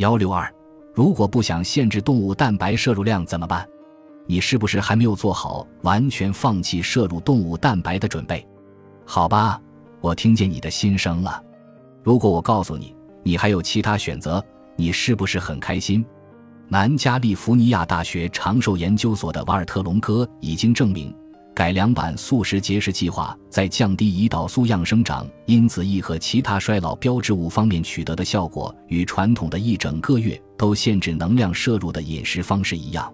幺六二，如果不想限制动物蛋白摄入量怎么办？你是不是还没有做好完全放弃摄入动物蛋白的准备？好吧，我听见你的心声了。如果我告诉你，你还有其他选择，你是不是很开心？南加利福尼亚大学长寿研究所的瓦尔特隆科已经证明，改良版素食节食计划在降低胰岛素样生长因子 E 和其他衰老标志物方面取得的效果，与传统的一整个月都限制能量摄入的饮食方式一样。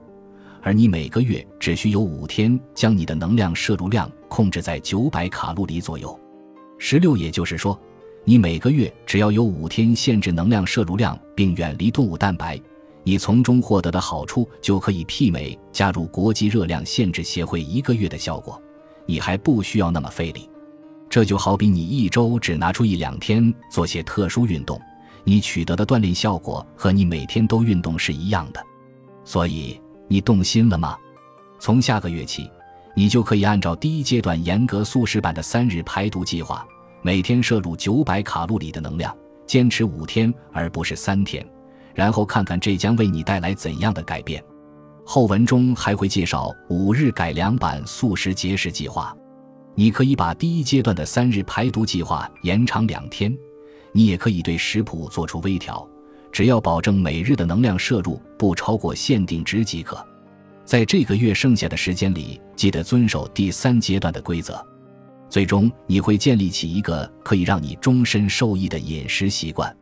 而你每个月只需有五天将你的能量摄入量控制在九百卡路里左右。十六，也就是说，你每个月只要有五天限制能量摄入量，并远离动物蛋白。你从中获得的好处就可以媲美加入国际热量限制协会一个月的效果，你还不需要那么费力。这就好比你一周只拿出一两天做些特殊运动，你取得的锻炼效果和你每天都运动是一样的。所以你动心了吗？从下个月起，你就可以按照第一阶段严格素食版的三日排毒计划，每天摄入九百卡路里的能量，坚持五天而不是三天。然后看看这将为你带来怎样的改变。后文中还会介绍五日改良版素食节食计划。你可以把第一阶段的三日排毒计划延长两天，你也可以对食谱做出微调，只要保证每日的能量摄入不超过限定值即可。在这个月剩下的时间里，记得遵守第三阶段的规则，最终你会建立起一个可以让你终身受益的饮食习惯。